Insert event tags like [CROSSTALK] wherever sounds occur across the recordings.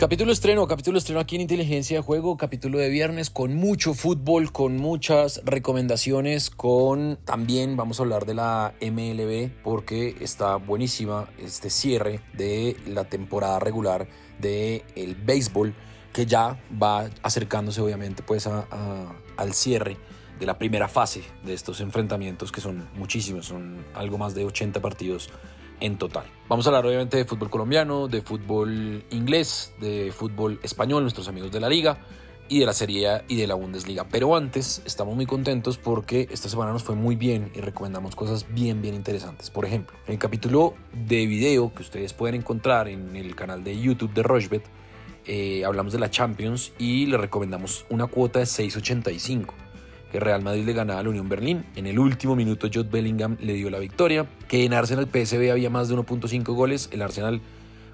Capítulo estreno, capítulo estreno aquí en Inteligencia de Juego, capítulo de viernes con mucho fútbol, con muchas recomendaciones, con también vamos a hablar de la MLB porque está buenísima este cierre de la temporada regular del el béisbol que ya va acercándose obviamente pues al cierre de la primera fase de estos enfrentamientos que son muchísimos, son algo más de 80 partidos en total. Vamos a hablar obviamente de fútbol colombiano, de fútbol inglés, de fútbol español, nuestros amigos de la liga y de la Serie y de la Bundesliga. Pero antes estamos muy contentos porque esta semana nos fue muy bien y recomendamos cosas bien bien interesantes. Por ejemplo, el capítulo de video que ustedes pueden encontrar en el canal de YouTube de Rochbet, eh, hablamos de la Champions y le recomendamos una cuota de 6.85 que Real Madrid le ganaba a la Unión Berlín. En el último minuto Jude Bellingham le dio la victoria. Que en Arsenal PSV había más de 1.5 goles. El Arsenal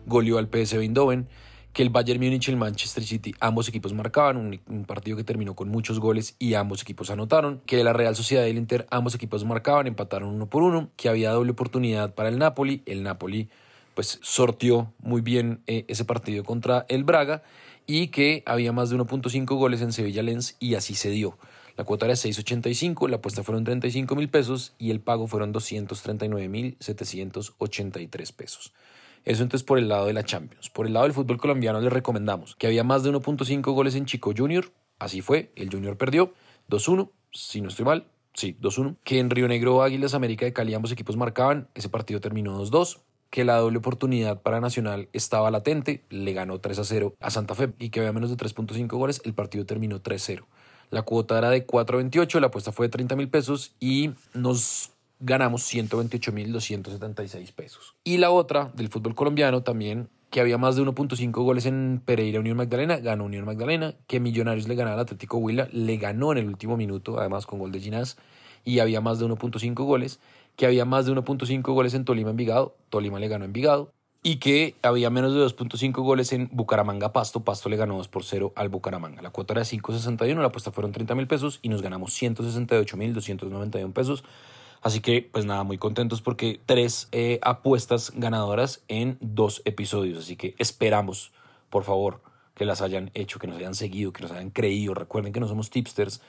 goleó al PSV Eindhoven. Que el Bayern Múnich y el Manchester City, ambos equipos marcaban, un, partido que terminó con muchos goles y ambos equipos anotaron. Que la Real Sociedad y el Inter, ambos equipos marcaban, empataron uno por uno. Que había doble oportunidad para el Napoli. El Napoli pues sortió muy bien eh, ese partido contra el Braga y que había más de 1.5 goles en Sevilla Lens y así se dio. La cuota era 6.85, la apuesta fueron 35 mil pesos y el pago fueron 239 mil 783 pesos. Eso entonces por el lado de la Champions. Por el lado del fútbol colombiano les recomendamos que había más de 1.5 goles en Chico Junior. Así fue, el Junior perdió 2-1, si no estoy mal. Sí, 2-1. Que en Río Negro, Águilas América de Cali ambos equipos marcaban. Ese partido terminó 2-2 que la doble oportunidad para Nacional estaba latente, le ganó 3 a 0 a Santa Fe y que había menos de 3.5 goles, el partido terminó 3-0. La cuota era de 4.28, la apuesta fue de 30 mil pesos y nos ganamos 128 mil 276 pesos. Y la otra del fútbol colombiano también, que había más de 1.5 goles en Pereira Unión Magdalena, ganó Unión Magdalena, que Millonarios le ganaba al Atlético Huila, le ganó en el último minuto, además con gol de Ginás, y había más de 1.5 goles, que había más de 1.5 goles en Tolima Envigado, Tolima le ganó Envigado, y que había menos de 2.5 goles en Bucaramanga Pasto. Pasto le ganó 2 por 0 al Bucaramanga. La cuota era 5.61, la apuesta fueron 30 mil pesos y nos ganamos 168 mil 291 pesos. Así que, pues nada, muy contentos porque tres eh, apuestas ganadoras en dos episodios. Así que esperamos, por favor, que las hayan hecho, que nos hayan seguido, que nos hayan creído. Recuerden que no somos tipsters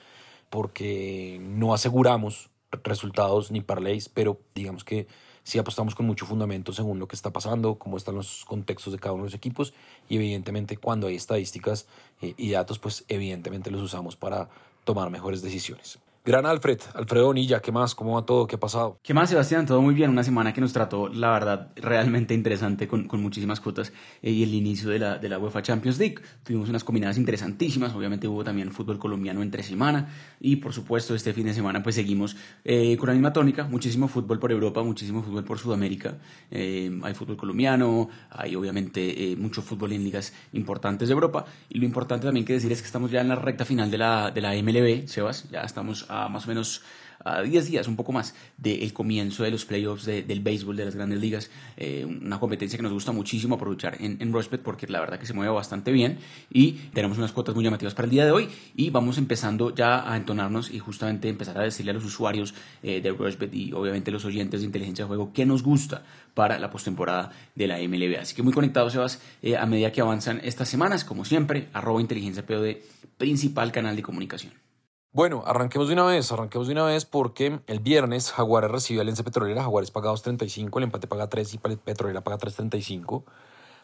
porque no aseguramos resultados ni parlays, pero digamos que sí apostamos con mucho fundamento según lo que está pasando, cómo están los contextos de cada uno de los equipos y evidentemente cuando hay estadísticas eh, y datos, pues evidentemente los usamos para tomar mejores decisiones. Gran Alfred, Alfredo Bonilla, ¿qué más? ¿Cómo va todo? ¿Qué ha pasado? ¿Qué más, Sebastián? Todo muy bien. Una semana que nos trató, la verdad, realmente interesante con, con muchísimas cuotas eh, y el inicio de la, de la UEFA Champions League. Tuvimos unas combinadas interesantísimas. Obviamente hubo también fútbol colombiano entre semana y, por supuesto, este fin de semana pues seguimos eh, con la misma tónica. Muchísimo fútbol por Europa, muchísimo fútbol por Sudamérica. Eh, hay fútbol colombiano, hay obviamente mucho fútbol en ligas importantes de Europa. Y lo importante también que decir es que estamos ya en la recta final de la, de la MLB, Sebas. Ya estamos a más o menos a 10 días, un poco más, del comienzo de los playoffs del béisbol de las grandes ligas. Eh, una competencia que nos gusta muchísimo aprovechar en, en porque la verdad que se mueve bastante bien y tenemos unas cuotas muy llamativas para el día de hoy y vamos empezando ya a entonarnos y justamente empezar a decirle a los usuarios eh, de Rushbet y obviamente los oyentes de inteligencia de juego qué nos gusta para la postemporada de la MLB. Así que muy conectados, Sebas, eh, a medida que avanzan estas semanas, como siempre, arroba inteligencia POD, principal canal de comunicación. Bueno, arranquemos de una vez, arranquemos de una vez porque el viernes Jaguares recibió al Ence Petrolera, Jaguares paga 2.35, el empate paga 3 y Petrolera paga 3.35.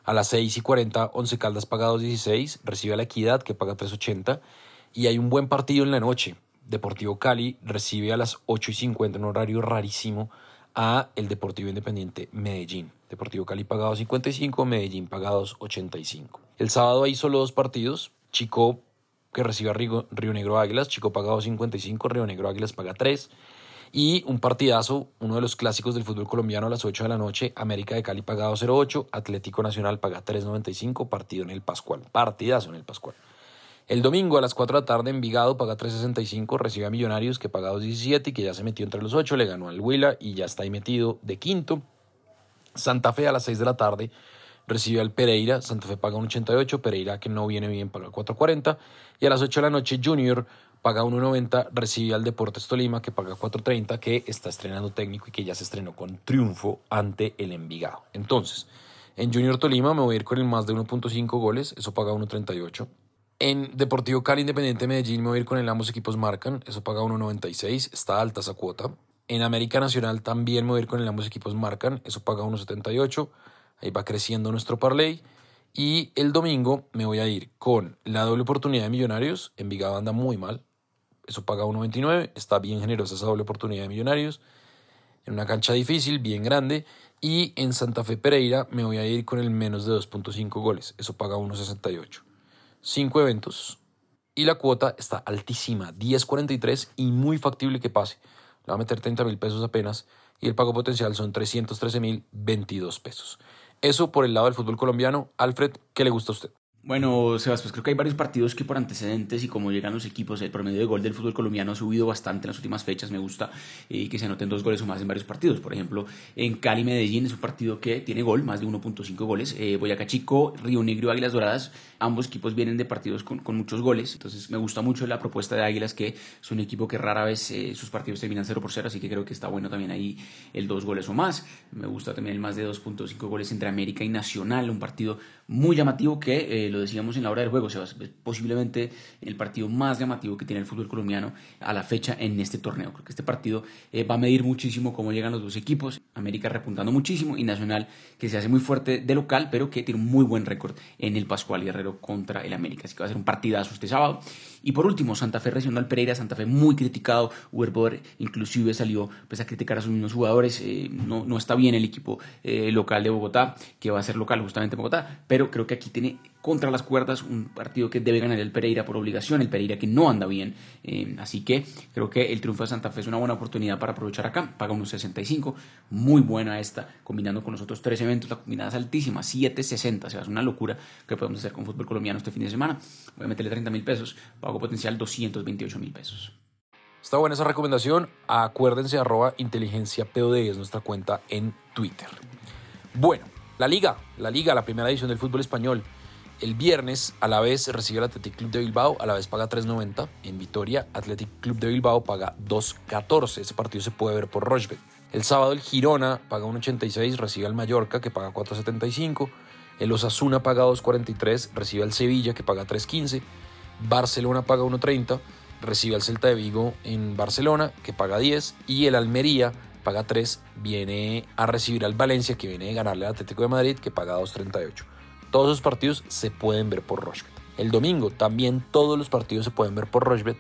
A las 6 y 40, Once Caldas paga 2.16, recibe a la Equidad que paga 3.80 y hay un buen partido en la noche. Deportivo Cali recibe a las 8 y 50 en un horario rarísimo a el Deportivo Independiente Medellín. Deportivo Cali paga 2.55, Medellín paga 2.85. El sábado hay solo dos partidos. Chico que recibe a Río, Negro Águilas. Chico paga 2.55, Río Negro Águilas paga 3. Y un partidazo, uno de los clásicos del fútbol colombiano a las 8 de la noche, América de Cali paga 2.08, Atlético Nacional paga 3.95, partido en el Pascual. Partidazo en el Pascual. El domingo a las 4 de la tarde Envigado paga 3.65, recibe a Millonarios que paga 2.17 y que ya se metió entre los 8, le ganó al Huila y ya está ahí metido de quinto. Santa Fe a las 6 de la tarde recibe al Pereira, Santa Fe paga un 88, Pereira que no viene bien paga 4.40 y a las 8 de la noche Junior paga 1.90, recibe al Deportes Tolima que paga 4.30 que está estrenando técnico y que ya se estrenó con triunfo ante el Envigado. Entonces, En Junior Tolima me voy a ir con el más de 1.5 goles, eso paga 1.38. En Deportivo Cali Independiente Medellín me voy a ir con el ambos equipos marcan, eso paga 1.96, está alta esa cuota. En América Nacional también me voy a ir con el ambos equipos marcan, eso paga 1.78, ahí va creciendo nuestro parlay. Y el domingo me voy a ir con la doble oportunidad de Millonarios, en Vigado anda muy mal, eso paga 1.29, está bien generosa esa doble oportunidad de Millonarios, en una cancha difícil, bien grande. Y en Santa Fe Pereira me voy a ir con el menos de 2.5 goles, eso paga 1.68. Cinco eventos y la cuota está altísima, 10.43 y muy factible que pase. Le va a meter 30 mil pesos apenas y el pago potencial son 313 mil 22 pesos. Eso por el lado del fútbol colombiano. Alfred, ¿qué le gusta a usted? Bueno, Sebas, pues creo que hay varios partidos que por antecedentes y como llegan los equipos, el promedio de gol del fútbol colombiano ha subido bastante en las últimas fechas. Me gusta que se anoten dos goles o más en varios partidos. Por ejemplo, en Cali Medellín es un partido que tiene gol, más de 1.5 goles. Eh, Boyacá Chico, Río Negro, Águilas Doradas, ambos equipos vienen de partidos con, muchos goles. Entonces me gusta mucho la propuesta de Águilas, que es un equipo que rara vez eh, sus partidos terminan 0 por 0, así que creo que está bueno también ahí el dos goles o más. Me gusta también el más de 2.5 goles entre América y Nacional, un partido muy llamativo que eh, lo decíamos en la hora del juego, es posiblemente el partido más llamativo que tiene el fútbol colombiano a la fecha en este torneo. Creo que este partido eh, va a medir muchísimo cómo llegan los dos equipos, América repuntando muchísimo y Nacional que se hace muy fuerte de local, pero que tiene un muy buen récord en el Pascual Guerrero contra el América, así que va a ser un partidazo este sábado. Y por último, Santa Fe recibiendo al Pereira, Santa Fe muy criticado, Uber inclusive salió pues, a criticar a sus mismos jugadores, eh, no, no, está bien el equipo local de Bogotá, que va a ser local justamente en Bogotá, pero creo que aquí tiene contra las cuerdas, un partido que debe ganar el Pereira por obligación, el Pereira que no anda bien, eh, así que creo que el triunfo de Santa Fe es una buena oportunidad para aprovechar acá, paga unos 65, muy buena esta, combinando con los otros tres eventos, la combinada es altísima, 7.60, o sea, es una locura que podemos hacer con fútbol colombiano este fin de semana, voy a meterle 30 mil pesos, pago potencial 228 mil pesos. Está buena esa recomendación. Acuérdense, arroba inteligencia POD es nuestra cuenta en Twitter. Bueno, la Liga, la Liga, la primera edición del fútbol español. El viernes a la vez recibe el Athletic Club de Bilbao, a la vez paga 3.90. En Vitoria, Athletic Club de Bilbao paga 2.14. Ese partido se puede ver por Rochebet. El sábado el Girona paga 1.86, recibe al Mallorca que paga 4.75. El Osasuna paga 2.43, recibe al Sevilla que paga 3.15. Barcelona paga 1.30, recibe al Celta de Vigo en Barcelona que paga 10. Y el Almería paga 3, viene a recibir al Valencia que viene de ganarle al Atlético de Madrid que paga 2.38. Todos los partidos se pueden ver por Rochbet. El domingo también todos los partidos se pueden ver por Rochbet.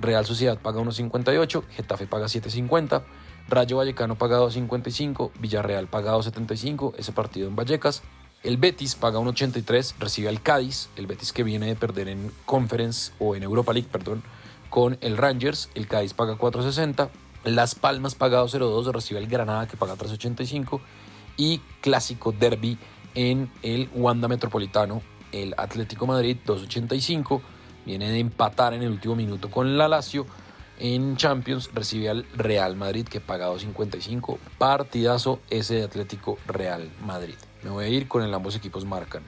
Real Sociedad paga 1.58, Getafe paga 7.50, Rayo Vallecano paga 2.55, Villarreal paga 2.75, ese partido en Vallecas. El Betis paga 1.83, recibe al Cádiz, el Betis que viene de perder en Conference o en Europa League, perdón, con el Rangers, el Cádiz paga 4.60, Las Palmas paga 2.02, recibe el Granada que paga 3.85 y Clásico Derby en el Wanda Metropolitano. El Atlético Madrid 2.85 viene de empatar en el último minuto con la Lazio. En Champions recibe al Real Madrid que paga 2.55. Partidazo ese de Atlético Real Madrid. Me voy a ir con el ambos equipos marcan.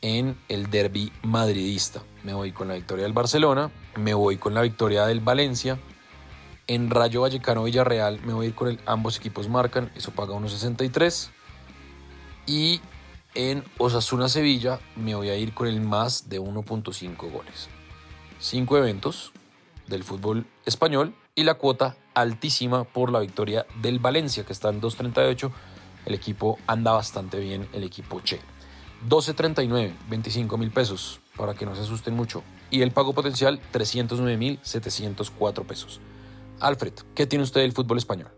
En el derby madridista. Me voy con la victoria del Barcelona. Me voy con la victoria del Valencia. En Rayo Vallecano Villarreal me voy a ir con el ambos equipos marcan. Eso paga 1.63. Y en Osasuna Sevilla me voy a ir con el más de 1.5 goles. Cinco eventos del fútbol español y la cuota altísima por la victoria del Valencia que está en 2.38. El equipo anda bastante bien, el equipo Che. 12.39, 25 mil pesos para que no se asusten mucho. Y el pago potencial 309 mil 704 pesos. Alfred, ¿qué tiene usted del fútbol español?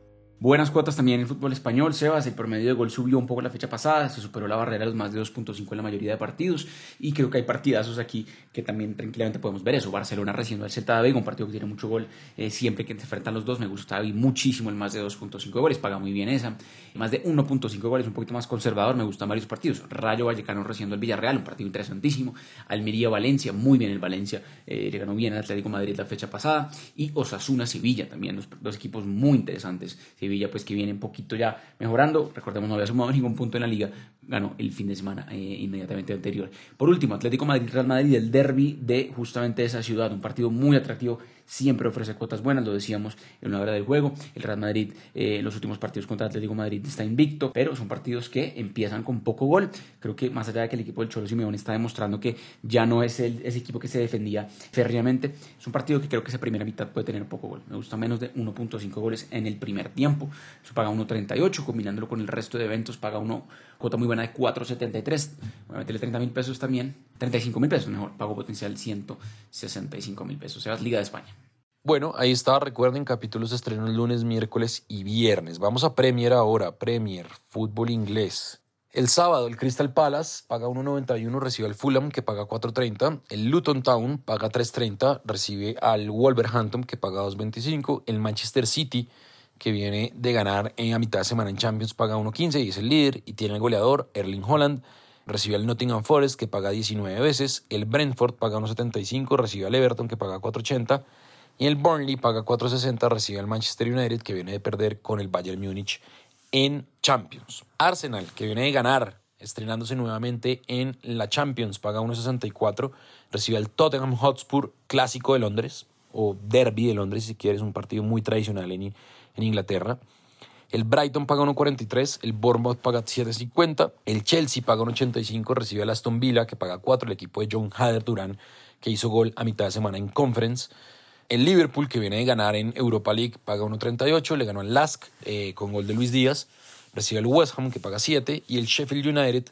Buenas cuotas también en fútbol español, Sebas. El promedio de gol subió un poco la fecha pasada, se superó la barrera de los más de 2.5 en la mayoría de partidos. Y creo que hay partidazos aquí que también tranquilamente podemos ver eso. Barcelona recibiendo al Celta de un partido que tiene mucho gol eh, siempre que se enfrentan los dos. Me gusta muchísimo el más de 2.5 goles, paga muy bien esa. Más de 1.5 goles, un poquito más conservador, me gustan varios partidos. Rayo Vallecano recibiendo al Villarreal, un partido interesantísimo. Almería Valencia, muy bien el Valencia, eh, le ganó bien al Atlético Madrid la fecha pasada. Y Osasuna Sevilla también, dos equipos muy interesantes. Sevilla pues que viene un poquito ya mejorando, recordemos no había sumado [LAUGHS] ningún punto en la liga, ganó el fin de semana eh, inmediatamente anterior. Por último, Atlético Madrid-Real Madrid, el derby de justamente esa ciudad, un partido muy atractivo siempre ofrece cuotas buenas, lo decíamos en una hora del juego. El Real Madrid eh, los últimos partidos contra Atlético Madrid está invicto, pero son partidos que empiezan con poco gol. Creo que más allá de que el equipo del Cholo Simeone está demostrando que ya no es el, ese equipo que se defendía férreamente, es un partido que creo que esa primera mitad puede tener poco gol. Me gusta menos de 1.5 goles en el primer tiempo. Eso paga 1.38, combinándolo con el resto de eventos, paga uno cuota muy buena de 4.73. Voy a meterle 30 mil pesos también. 35 mil pesos, mejor. Pago potencial 165 mil pesos. Sebas Liga de España. Bueno, ahí está. Recuerden, capítulos estrenos lunes, miércoles y viernes. Vamos a Premier ahora. Premier, fútbol inglés. El sábado, el Crystal Palace paga 1.91, recibe al Fulham, que paga 4.30. El Luton Town paga 3.30, recibe al Wolverhampton, que paga 2.25. El Manchester City, que viene de ganar en a mitad de semana en Champions, paga 1.15 y es el líder. Y tiene el goleador, Erling Holland. Recibe al Nottingham Forest, que paga 19 veces. El Brentford paga 1.75, recibe al Everton, que paga 4.80. Y el Burnley paga 4.60, recibe al Manchester United que viene de perder con el Bayern Múnich en Champions. Arsenal que viene de ganar, estrenándose nuevamente en la Champions, paga 1.64, recibe al Tottenham Hotspur clásico de Londres, o Derby de Londres si quieres, un partido muy tradicional en, en Inglaterra. El Brighton paga 1.43, el Bournemouth paga 7.50, el Chelsea paga 1.85, recibe al Aston Villa que paga 4, el equipo de John Hader Durán que hizo gol a mitad de semana en Conference. El Liverpool, que viene de ganar en Europa League, paga 1.38, le ganó al Lask eh, con gol de Luis Díaz, recibe al West Ham, que paga 7, y el Sheffield United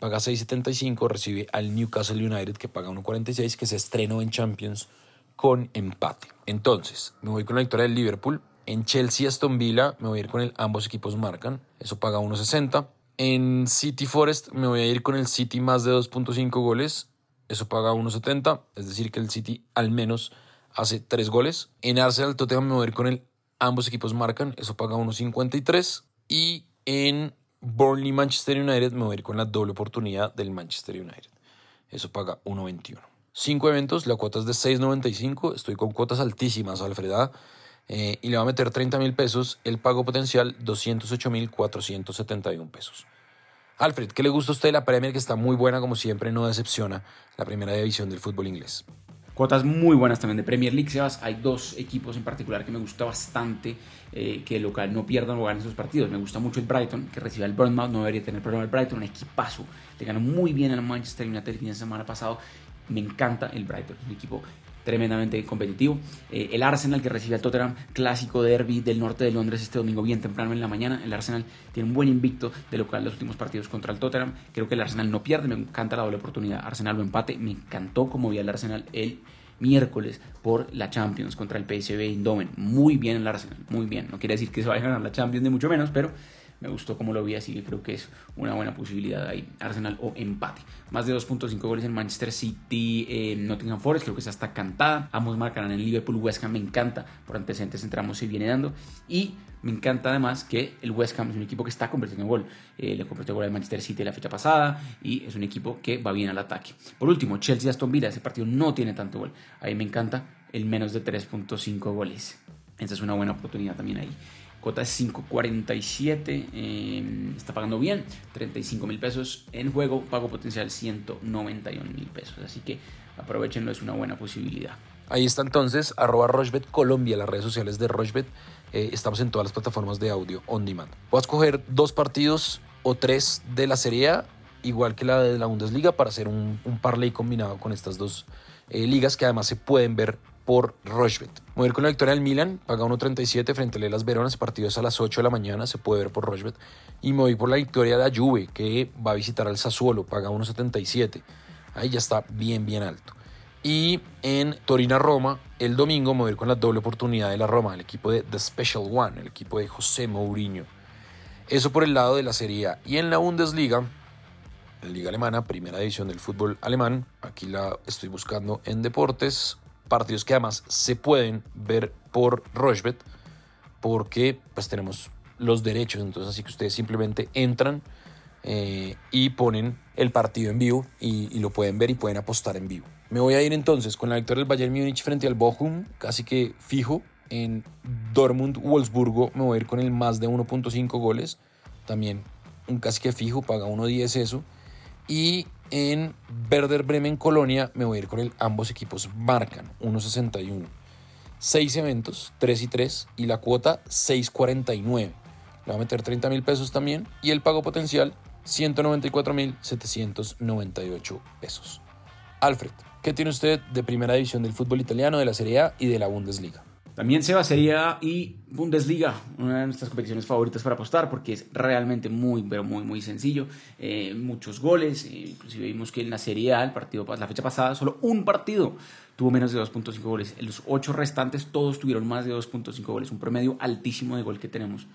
paga 6.75, recibe al Newcastle United, que paga 1.46, que se estrenó en Champions con empate. Entonces, me voy con la victoria del Liverpool. En Chelsea Aston Villa me voy a ir con el ambos equipos marcan, eso paga 1.60. En City Forest me voy a ir con el City más de 2.5 goles, eso paga 1.70, es decir que el City al menos hace tres goles. En Arsenal Tottenham me voy a ir con el ambos equipos marcan, eso paga 1.53 y en Burnley Manchester United me voy a ir con la doble oportunidad del Manchester United. Eso paga 1.21. Cinco eventos, la cuota es de 6.95, estoy con cuotas altísimas, Alfreda, eh, y le va a meter 30 mil pesos, el pago potencial 208 mil 471 pesos. Alfred, ¿qué le gusta a usted la Premier que está muy buena como siempre, no decepciona la primera división del fútbol inglés? Cuotas muy buenas también de Premier League, Sebas. Hay dos equipos en particular que me gusta bastante eh, que el local no pierdan o ganen sus partidos. Me gusta mucho el Brighton, que recibe al Bournemouth, no debería tener problema el Brighton, un equipazo. Le ganó muy bien al Manchester United el fin de semana pasado. Me encanta el Brighton, un equipo tremendamente competitivo. Eh, el Arsenal que recibe al Tottenham, clásico derby del norte de Londres este domingo bien temprano en la mañana. El Arsenal tiene un buen invicto de local los últimos partidos contra el Tottenham. Creo que el Arsenal no pierde, me encanta la doble oportunidad. Arsenal lo empate, me encantó como vi al Arsenal el miércoles por la Champions contra el PSV Eindhoven. Muy bien el Arsenal, muy bien. No quiere decir que se vaya a ganar la Champions ni mucho menos, pero me gustó como lo vi, así que creo que es una buena posibilidad ahí. Arsenal o empate. Más de 2.5 goles en Manchester City, en Nottingham Forest, creo que está hasta cantada. Ambos marcarán en Liverpool, West Ham me encanta, por antecedentes entramos se viene dando. Y me encanta además que el West Ham es un equipo que está convirtiendo en gol. Eh, le convirtió gol al Manchester City la fecha pasada y es un equipo que va bien al ataque. Por último, Chelsea-Aston Villa, ese partido no tiene tanto gol. Ahí me encanta el menos de 3.5 goles. Esta es una buena oportunidad también ahí. Cota es 5.47, eh, está pagando bien, 35 mil pesos en juego, pago potencial 191 mil pesos. Así que aprovechenlo, es una buena posibilidad. Ahí está entonces, arroba Rochbet Colombia, las redes sociales de Rochbet. Eh, estamos en todas las plataformas de audio on demand. Voy a escoger dos partidos o tres de la Serie A, igual que la de la Bundesliga, para hacer un, un parlay combinado con estas dos eh, ligas que además se pueden ver por Rochbet. Voy a ir con la victoria del Milan, paga 1.37 frente a Las Veronas, partido es a las 8 de la mañana, se puede ver por Rochbet. Y me por la victoria de la que va a visitar al Sassuolo, paga 1.77. Ahí ya está bien, bien alto. Y en Torino-Roma, el domingo me con la doble oportunidad de la Roma, el equipo de The Special One, el equipo de José Mourinho. Eso por el lado de la Serie A. Y en la Bundesliga, la Liga Alemana, primera división del fútbol alemán, aquí la estoy buscando en deportes, partidos que además se pueden ver por Rochbet porque pues tenemos los derechos, entonces así que ustedes simplemente entran eh, y ponen el partido en vivo y, lo pueden ver y pueden apostar en vivo. Me voy a ir entonces con la victoria del Bayern Múnich frente al Bochum, casi que fijo. En Dortmund, Wolfsburgo me voy a ir con el más de 1.5 goles, también un casi que fijo, paga 1.10 eso. Y en Werder Bremen Colonia me voy a ir con el ambos equipos marcan 1.61. 6 eventos, 3 y 3 y la cuota 6.49. Le va a meter 30 mil pesos también y el pago potencial 194.798 pesos. Alfred, ¿qué tiene usted de primera división del fútbol italiano, de la Serie A y de la Bundesliga? También se Serie y Bundesliga, una de nuestras competiciones favoritas para apostar porque es realmente muy, pero muy, muy sencillo. Eh, muchos goles, eh, inclusive vimos que en la Serie el partido, la fecha pasada, solo un partido tuvo menos de 2.5 goles. Los ocho restantes todos tuvieron más de 2.5 goles, un promedio altísimo de gol que tenemos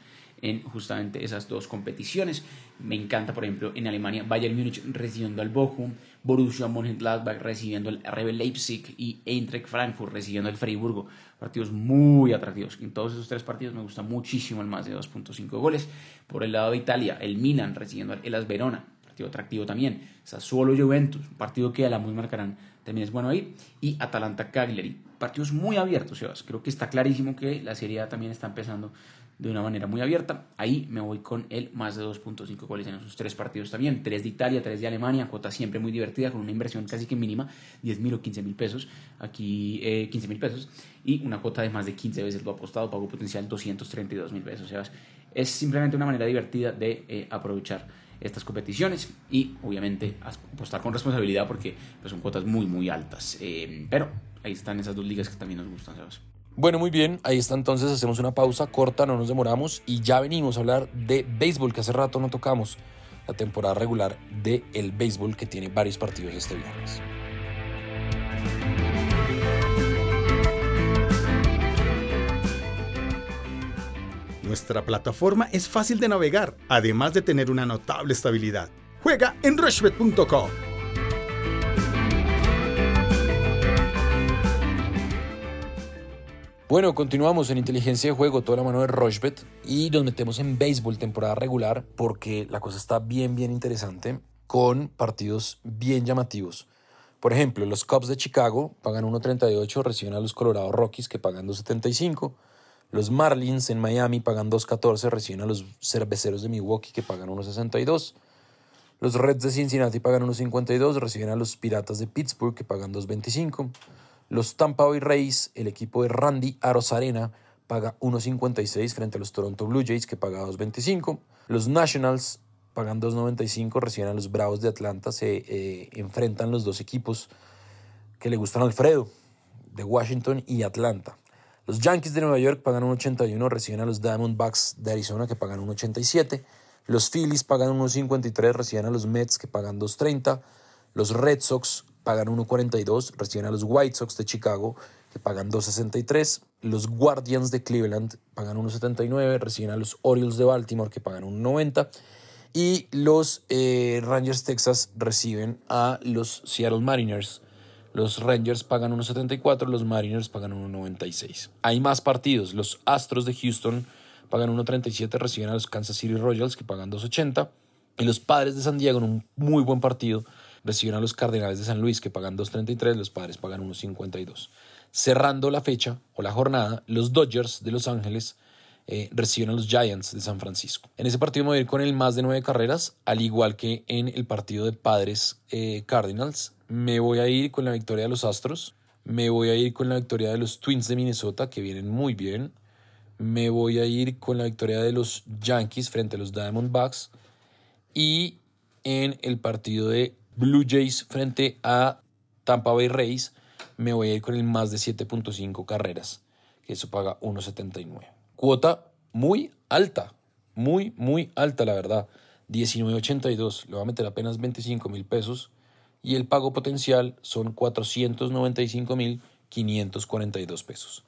en justamente esas dos competiciones. Me encanta, por ejemplo, en Alemania, Bayern Múnich recibiendo al Bochum, Borussia Mönchengladbach recibiendo al RB Leipzig y Eintracht Frankfurt recibiendo al Freiburgo. Partidos muy atractivos. En todos esos tres partidos me gusta muchísimo el más de 2.5 goles. Por el lado de Italia, el Milan recibiendo al Elas Verona. Partido atractivo también. Sassuolo Juventus, un partido que a la muy marcarán también es bueno ahí. Y Atalanta Cagliari. Partidos muy abiertos, Sebas. Creo que está clarísimo que la Serie A también está empezando de una manera muy abierta. Ahí me voy con el más de 2.5 goles en esos tres partidos también. Tres de Italia, tres de Alemania, cuota siempre muy divertida, con una inversión casi que mínima, 10 mil o 15 mil pesos. Aquí eh, 15 mil pesos. Y una cuota de más de 15 veces lo apostado, pago potencial 232 mil pesos. es simplemente una manera divertida de eh, aprovechar estas competiciones y obviamente apostar con responsabilidad porque pues, son cuotas muy muy altas. Eh, pero ahí están esas dos ligas que también nos gustan, ¿sabes? Bueno, muy bien, ahí está entonces, hacemos una pausa corta, no nos demoramos y ya venimos a hablar de béisbol que hace rato no tocamos, la temporada regular de el béisbol que tiene varios partidos este viernes. Nuestra plataforma es fácil de navegar, además de tener una notable estabilidad. Juega en rushbet.com. Bueno, continuamos en inteligencia de juego, toda la mano de Rochbet y nos metemos en béisbol temporada regular porque la cosa está bien, bien interesante con partidos bien llamativos. Por ejemplo, los Cubs de Chicago pagan 1.38, reciben a los Colorado Rockies que pagan 2.75. Los Marlins en Miami pagan 2.14, reciben a los Cerveceros de Milwaukee que pagan 1.62. Los Reds de Cincinnati pagan 1.52, reciben a los Piratas de Pittsburgh que pagan 2.25. Los Tampa Bay Rays, el equipo de Randy Arozarena, paga 1.56 frente a los Toronto Blue Jays que paga 2.25. Los Nationals pagan 2.95, reciben a los Bravos de Atlanta, se eh, enfrentan los dos equipos que le gustan a Alfredo, de Washington y Atlanta. Los Yankees de Nueva York pagan 1.81, reciben a los Diamondbacks de Arizona que pagan 1.87. Los Phillies pagan 1.53, reciben a los Mets que pagan 2.30. Los Red Sox pagan 1.42, reciben a los White Sox de Chicago, que pagan 2.63. Los Guardians de Cleveland pagan 1.79, reciben a los Orioles de Baltimore, que pagan 1.90. Y los eh, Rangers Texas reciben a los Seattle Mariners. Los Rangers pagan 1.74, los Mariners pagan 1.96. Hay más partidos. Los Astros de Houston pagan 1.37, reciben a los Kansas City Royals, que pagan 2.80. Y los Padres de San Diego en un muy buen partido reciben a los Cardenales de San Luis que pagan 2.33, los Padres pagan 1.52. Cerrando la fecha o la jornada, los Dodgers de Los Ángeles eh, reciben a los Giants de San Francisco. En ese partido me voy a ir con el más de nueve carreras, al igual que en el partido de Padres eh, Cardinals. Me voy a ir con la victoria de los Astros. Me voy a ir con la victoria de los Twins de Minnesota, que vienen muy bien. Me voy a ir con la victoria de los Yankees frente a los Diamondbacks. Y en el partido de Blue Jays frente a Tampa Bay Rays, me voy a ir con el más de 7.5 carreras, que eso paga 1.79. Cuota muy alta, muy, muy alta, la verdad. 19.82, le va a meter apenas 25 mil pesos y el pago potencial son 495 mil 542 pesos.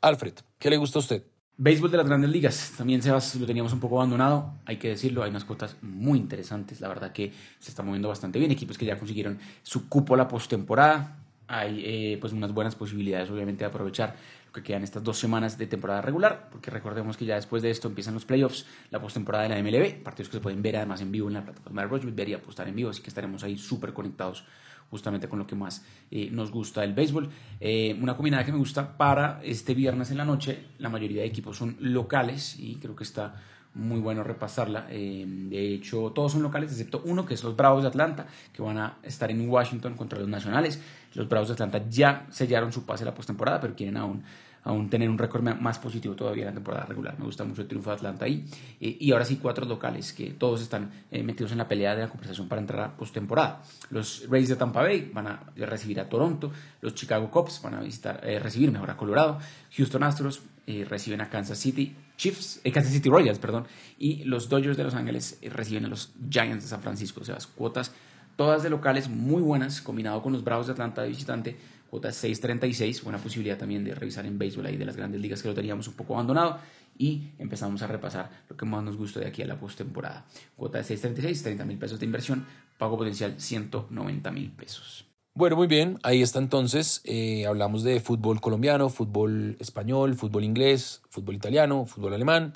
Alfred, ¿qué le gusta a usted? Béisbol de las grandes ligas, también Sebas lo teníamos un poco abandonado, hay que decirlo, hay unas cuotas muy interesantes, la verdad que se está moviendo bastante bien, equipos que ya consiguieron su cupo la postemporada, hay eh, pues unas buenas posibilidades obviamente de aprovechar lo que quedan estas dos semanas de temporada regular, porque recordemos que ya después de esto empiezan los playoffs, la postemporada de la MLB, partidos que se pueden ver además en vivo en la plataforma de Roche, ver y apostar en vivo, así que estaremos ahí súper conectados justamente con lo que más eh, nos gusta del béisbol. Eh, una combinada que me gusta para este viernes en la noche, la mayoría de equipos son locales y creo que está muy bueno repasarla. Eh, de hecho, todos son locales, excepto uno, que es los Bravos de Atlanta, que van a estar en Washington contra los Nacionales. Los Bravos de Atlanta ya sellaron su pase a la postemporada, pero quieren aún aún tener un récord más positivo todavía en la temporada regular. Me gusta mucho el triunfo de Atlanta ahí. Eh, y ahora sí, cuatro locales que todos están eh, metidos en la pelea de la conversación para entrar a postemporada. Los Rays de Tampa Bay van a recibir a Toronto. Los Chicago Cubs van a visitar, eh, recibir mejor a Colorado. Houston Astros reciben a Kansas City Chiefs, Kansas City Royals, perdón. Y los Dodgers de Los Ángeles reciben a los Giants de San Francisco. O sea, las cuotas todas de locales muy buenas, combinado con los Bravos de Atlanta de visitante cuota 6.36, buena posibilidad también de revisar en béisbol ahí de las grandes ligas que lo teníamos un poco abandonado y empezamos a repasar lo que más nos gustó de aquí a la postemporada. Cuota de 6.36, 30 mil pesos de inversión, pago potencial 190 mil pesos. Bueno, muy bien, ahí está entonces. Eh, hablamos de fútbol colombiano, fútbol español, fútbol inglés, fútbol italiano, fútbol alemán,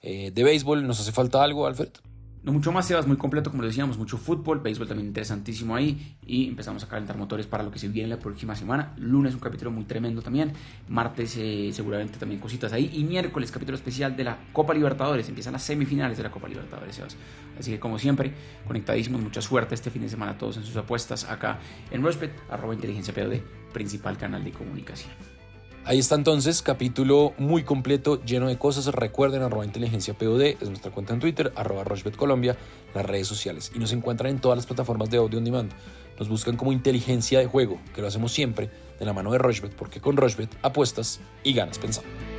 eh, de béisbol. ¿Nos hace falta algo, Alfred? No mucho más, Sebas, muy completo, como decíamos, mucho fútbol, béisbol también interesantísimo ahí. Y empezamos a calentar motores para lo que se viene la próxima semana. Lunes, un capítulo muy tremendo también. Martes, eh, seguramente también cositas ahí. Y miércoles, capítulo especial de la Copa Libertadores. Empiezan las semifinales de la Copa Libertadores, Sebas. Así que, como siempre, conectadísimos, mucha suerte este fin de semana a todos en sus apuestas acá en Rushbet, arroba inteligencia POD, principal canal de comunicación. Ahí está entonces, capítulo muy completo, lleno de cosas. Recuerden, arroba inteligencia POD, es nuestra cuenta en Twitter, arroba Colombia, las redes sociales. Y nos encuentran en todas las plataformas de audio on demand. Nos buscan como inteligencia de juego, que lo hacemos siempre de la mano de Rochbet, porque con Rochbet apuestas y ganas pensando.